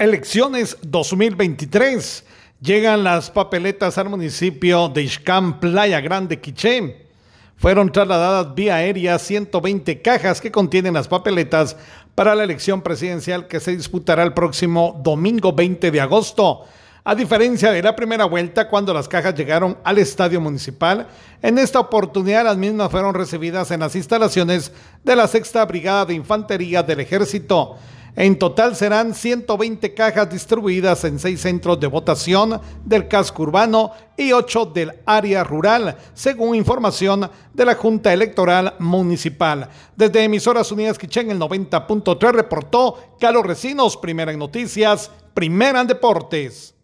Elecciones 2023. Llegan las papeletas al municipio de Ixcán, Playa Grande, Quiché. Fueron trasladadas vía aérea 120 cajas que contienen las papeletas para la elección presidencial que se disputará el próximo domingo 20 de agosto. A diferencia de la primera vuelta, cuando las cajas llegaron al estadio municipal, en esta oportunidad las mismas fueron recibidas en las instalaciones de la Sexta Brigada de Infantería del Ejército. En total serán 120 cajas distribuidas en seis centros de votación del casco urbano y ocho del área rural, según información de la Junta Electoral Municipal. Desde Emisoras Unidas Quichén, el 90.3 reportó Carlos Recinos, primera en noticias, primera en deportes.